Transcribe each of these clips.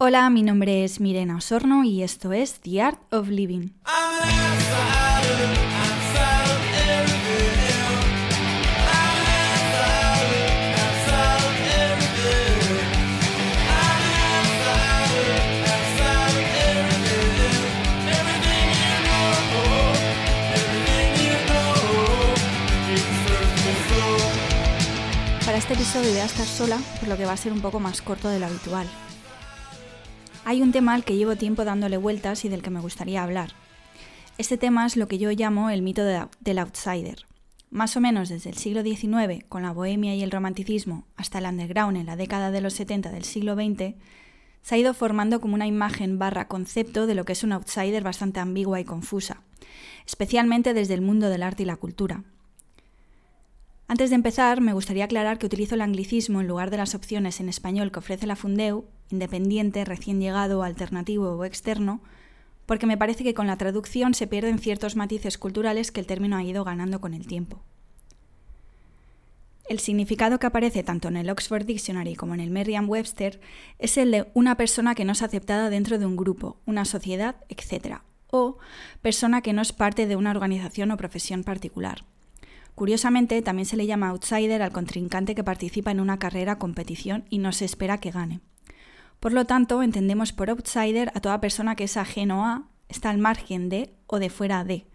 Hola, mi nombre es Mirena Osorno y esto es The Art of Living. Para este episodio voy a estar sola, por lo que va a ser un poco más corto de lo habitual. Hay un tema al que llevo tiempo dándole vueltas y del que me gustaría hablar. Este tema es lo que yo llamo el mito del outsider. Más o menos desde el siglo XIX, con la bohemia y el romanticismo, hasta el underground en la década de los 70 del siglo XX, se ha ido formando como una imagen barra concepto de lo que es un outsider bastante ambigua y confusa, especialmente desde el mundo del arte y la cultura. Antes de empezar, me gustaría aclarar que utilizo el anglicismo en lugar de las opciones en español que ofrece la Fundeu, independiente, recién llegado, alternativo o externo, porque me parece que con la traducción se pierden ciertos matices culturales que el término ha ido ganando con el tiempo. El significado que aparece tanto en el Oxford Dictionary como en el Merriam-Webster es el de una persona que no es aceptada dentro de un grupo, una sociedad, etc., o persona que no es parte de una organización o profesión particular. Curiosamente, también se le llama outsider al contrincante que participa en una carrera competición y no se espera que gane. Por lo tanto, entendemos por outsider a toda persona que es ajeno a, está al margen de o de fuera de,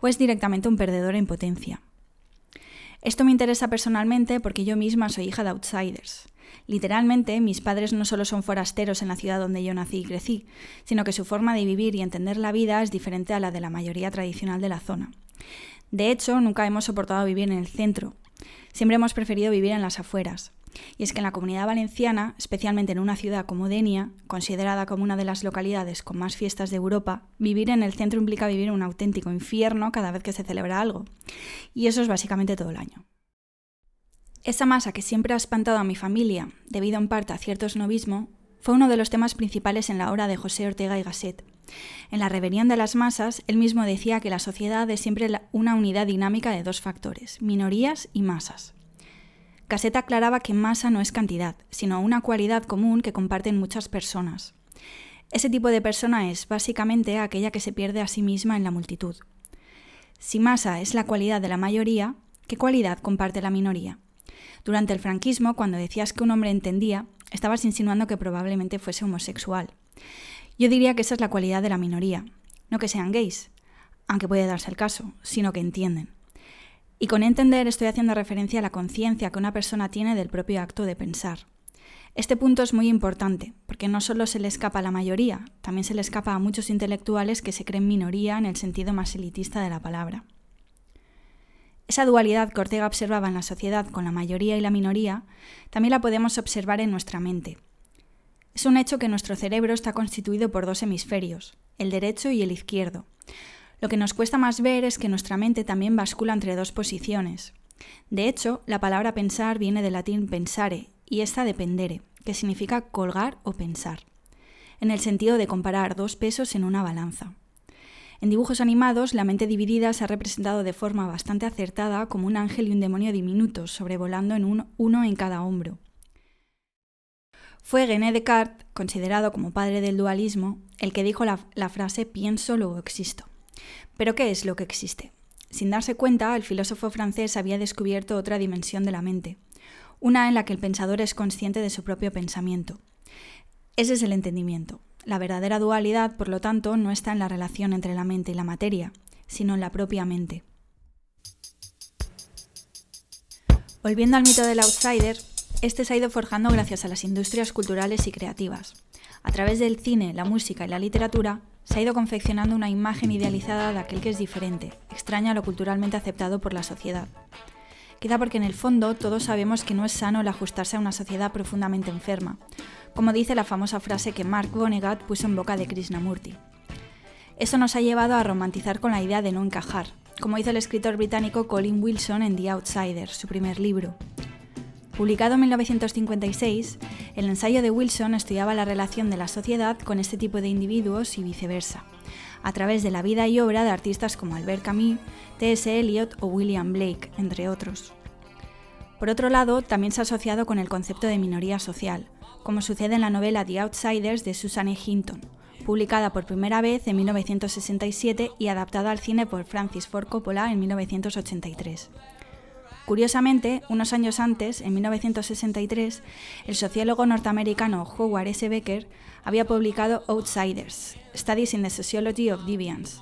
o es directamente un perdedor en potencia. Esto me interesa personalmente porque yo misma soy hija de outsiders. Literalmente, mis padres no solo son forasteros en la ciudad donde yo nací y crecí, sino que su forma de vivir y entender la vida es diferente a la de la mayoría tradicional de la zona. De hecho, nunca hemos soportado vivir en el centro. Siempre hemos preferido vivir en las afueras. Y es que en la comunidad valenciana, especialmente en una ciudad como Denia, considerada como una de las localidades con más fiestas de Europa, vivir en el centro implica vivir un auténtico infierno cada vez que se celebra algo. Y eso es básicamente todo el año. Esa masa que siempre ha espantado a mi familia, debido en parte a cierto snobismo, fue uno de los temas principales en la obra de José Ortega y Gasset, en la rebelión de las masas, él mismo decía que la sociedad es siempre una unidad dinámica de dos factores, minorías y masas. Caseta aclaraba que masa no es cantidad, sino una cualidad común que comparten muchas personas. Ese tipo de persona es, básicamente, aquella que se pierde a sí misma en la multitud. Si masa es la cualidad de la mayoría, ¿qué cualidad comparte la minoría? Durante el franquismo, cuando decías que un hombre entendía, estabas insinuando que probablemente fuese homosexual. Yo diría que esa es la cualidad de la minoría, no que sean gays, aunque puede darse el caso, sino que entienden. Y con entender estoy haciendo referencia a la conciencia que una persona tiene del propio acto de pensar. Este punto es muy importante, porque no solo se le escapa a la mayoría, también se le escapa a muchos intelectuales que se creen minoría en el sentido más elitista de la palabra. Esa dualidad que Ortega observaba en la sociedad con la mayoría y la minoría, también la podemos observar en nuestra mente, es un hecho que nuestro cerebro está constituido por dos hemisferios, el derecho y el izquierdo. Lo que nos cuesta más ver es que nuestra mente también bascula entre dos posiciones. De hecho, la palabra pensar viene del latín pensare y esta dependere, que significa colgar o pensar, en el sentido de comparar dos pesos en una balanza. En dibujos animados, la mente dividida se ha representado de forma bastante acertada como un ángel y un demonio diminutos, sobrevolando en uno en cada hombro. Fue René Descartes, considerado como padre del dualismo, el que dijo la, frase pienso, luego existo. Pero ¿qué es lo que existe? Sin darse cuenta, el filósofo francés había descubierto otra dimensión de la mente, una en la que el pensador es consciente de su propio pensamiento. Ese es el entendimiento. La verdadera dualidad, por lo tanto, no está en la relación entre la mente y la materia, sino en la propia mente. Volviendo al mito del outsider, este se ha ido forjando gracias a las industrias culturales y creativas. A través del cine, la música y la literatura, se ha ido confeccionando una imagen idealizada de aquel que es diferente, extraña a lo culturalmente aceptado por la sociedad. Quizá porque en el fondo todos sabemos que no es sano el ajustarse a una sociedad profundamente enferma, como dice la famosa frase que Mark Vonnegut puso en boca de Krishnamurti. Eso nos ha llevado a romantizar con la idea de no encajar, como hizo el escritor británico Colin Wilson en The Outsider, su primer libro. Publicado en 1956, el ensayo de Wilson estudiaba la relación de la sociedad con este tipo de individuos y viceversa, a través de la vida y obra de artistas como Albert Camus, T.S. Eliot o William Blake, entre otros. Por otro lado, también se ha asociado con el concepto de minoría social, como sucede en la novela The Outsiders de Susan e. Hinton, publicada por primera vez en 1967 y adaptada al cine por Francis Ford Coppola en 1983. Curiosamente, unos años antes, en 1963, el sociólogo norteamericano Howard S. Becker había publicado Outsiders, Studies in the Sociology of Deviance,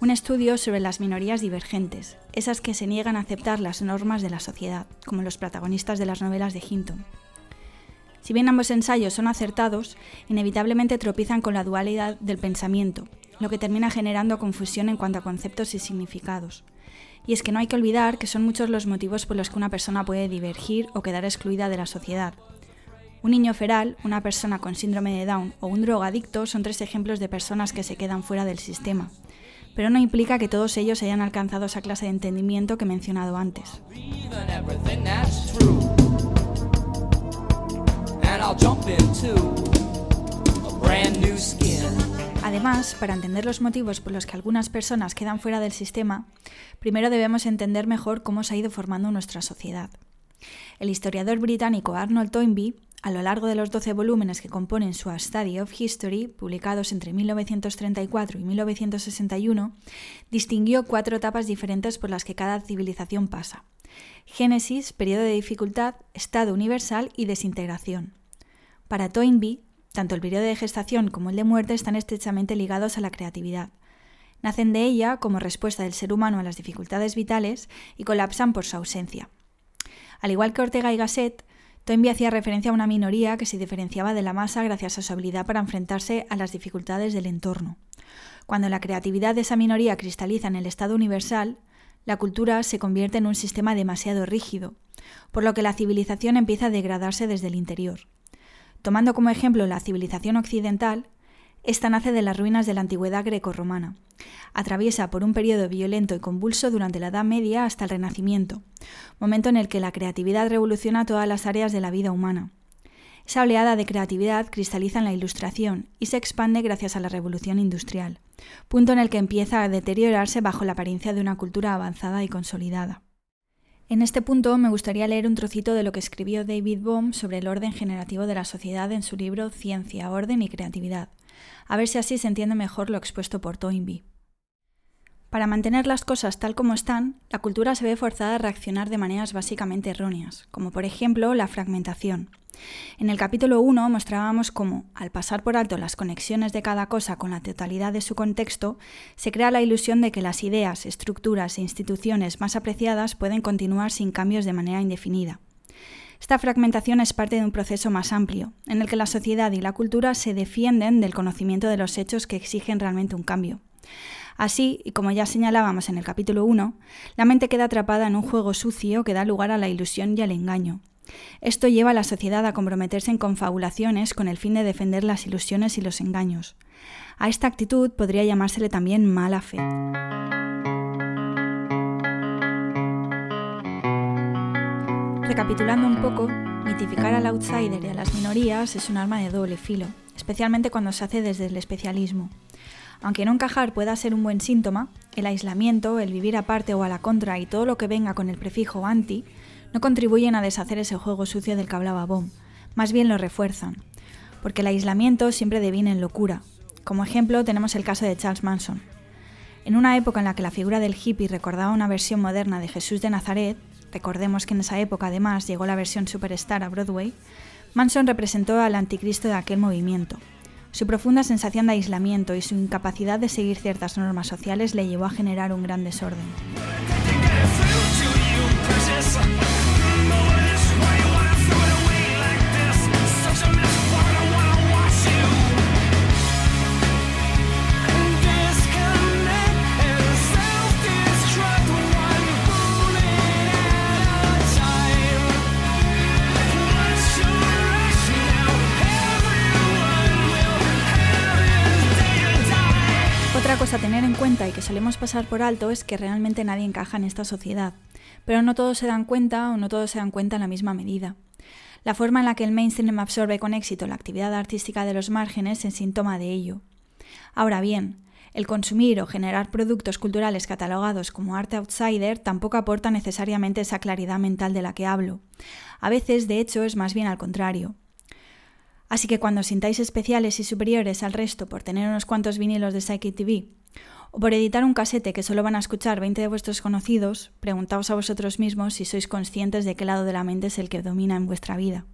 un estudio sobre las minorías divergentes, esas que se niegan a aceptar las normas de la sociedad, como los protagonistas de las novelas de Hinton. Si bien ambos ensayos son acertados, inevitablemente tropiezan con la dualidad del pensamiento, lo que termina generando confusión en cuanto a conceptos y significados. Y es que no hay que olvidar que son muchos los motivos por los que una persona puede divergir o quedar excluida de la sociedad. Un niño feral, una persona con síndrome de Down o un drogadicto son tres ejemplos de personas que se quedan fuera del sistema, pero no implica que todos ellos hayan alcanzado esa clase de entendimiento que he mencionado antes. Además, para entender los motivos por los que algunas personas quedan fuera del sistema, primero debemos entender mejor cómo se ha ido formando nuestra sociedad. El historiador británico Arnold Toynbee, a lo largo de los 12 volúmenes que componen su A Study of History, publicados entre 1934 y 1961, distinguió cuatro etapas diferentes por las que cada civilización pasa. Génesis, periodo de dificultad, estado universal y desintegración. Para Toynbee, tanto el periodo de gestación como el de muerte están estrechamente ligados a la creatividad. Nacen de ella como respuesta del ser humano a las dificultades vitales y colapsan por su ausencia. Al igual que Ortega y Gasset, Toynbee hacía referencia a una minoría que se diferenciaba de la masa gracias a su habilidad para enfrentarse a las dificultades del entorno. Cuando la creatividad de esa minoría cristaliza en el estado universal, la cultura se convierte en un sistema demasiado rígido, por lo que la civilización empieza a degradarse desde el interior. Tomando como ejemplo la civilización occidental, esta nace de las ruinas de la antigüedad grecorromana. Atraviesa por un periodo violento y convulso durante la Edad Media hasta el Renacimiento, momento en el que la creatividad revoluciona todas las áreas de la vida humana. Esa oleada de creatividad cristaliza en la Ilustración y se expande gracias a la Revolución Industrial, punto en el que empieza a deteriorarse bajo la apariencia de una cultura avanzada y consolidada. En este punto me gustaría leer un trocito de lo que escribió David Bohm sobre el orden generativo de la sociedad en su libro Ciencia, Orden y Creatividad, a ver si así se entiende mejor lo expuesto por Toynbee. Para mantener las cosas tal como están, la cultura se ve forzada a reaccionar de maneras básicamente erróneas, como por ejemplo la fragmentación. En el capítulo 1 mostrábamos cómo, al pasar por alto las conexiones de cada cosa con la totalidad de su contexto, se crea la ilusión de que las ideas, estructuras e instituciones más apreciadas pueden continuar sin cambios de manera indefinida. Esta fragmentación es parte de un proceso más amplio, en el que la sociedad y la cultura se defienden del conocimiento de los hechos que exigen realmente un cambio. Así, y como ya señalábamos en el capítulo 1, la mente queda atrapada en un juego sucio que da lugar a la ilusión y al engaño, esto lleva a la sociedad a comprometerse en confabulaciones con el fin de defender las ilusiones y los engaños. A esta actitud podría llamársele también mala fe. Recapitulando un poco, mitificar al outsider y a las minorías es un arma de doble filo, especialmente cuando se hace desde el especialismo. Aunque no encajar pueda ser un buen síntoma, el aislamiento, el vivir aparte o a la contra y todo lo que venga con el prefijo anti no contribuyen a deshacer ese juego sucio del que hablaba Bohm, más bien lo refuerzan, porque el aislamiento siempre deviene en locura. Como ejemplo tenemos el caso de Charles Manson. En una época en la que la figura del hippie recordaba una versión moderna de Jesús de Nazaret, recordemos que en esa época además llegó la versión superstar a Broadway, Manson representó al anticristo de aquel movimiento. Su profunda sensación de aislamiento y su incapacidad de seguir ciertas normas sociales le llevó a generar un gran desorden. Que solemos pasar por alto es que realmente nadie encaja en esta sociedad, pero no todos se dan cuenta o no todos se dan cuenta en la misma medida. La forma en la que el mainstream absorbe con éxito la actividad artística de los márgenes es síntoma de ello. Ahora bien, el consumir o generar productos culturales catalogados como arte outsider tampoco aporta necesariamente esa claridad mental de la que hablo. A veces, de hecho, es más bien al contrario. Así que cuando sintáis especiales y superiores al resto por tener unos cuantos vinilos de Psychic TV o por editar un casete que solo van a escuchar 20 de vuestros conocidos, preguntaos a vosotros mismos si sois conscientes de qué lado de la mente es el que domina en vuestra vida.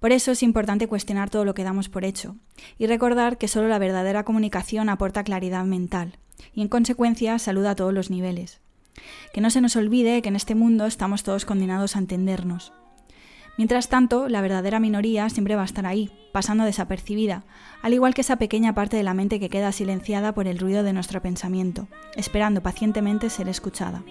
Por eso es importante cuestionar todo lo que damos por hecho y recordar que solo la verdadera comunicación aporta claridad mental y en consecuencia salud a todos los niveles. Que no se nos olvide que en este mundo estamos todos condenados a entendernos Mientras tanto, la verdadera minoría siempre va a estar ahí, pasando desapercibida, al igual que esa pequeña parte de la mente que queda silenciada por el ruido de nuestro pensamiento, esperando pacientemente ser escuchada.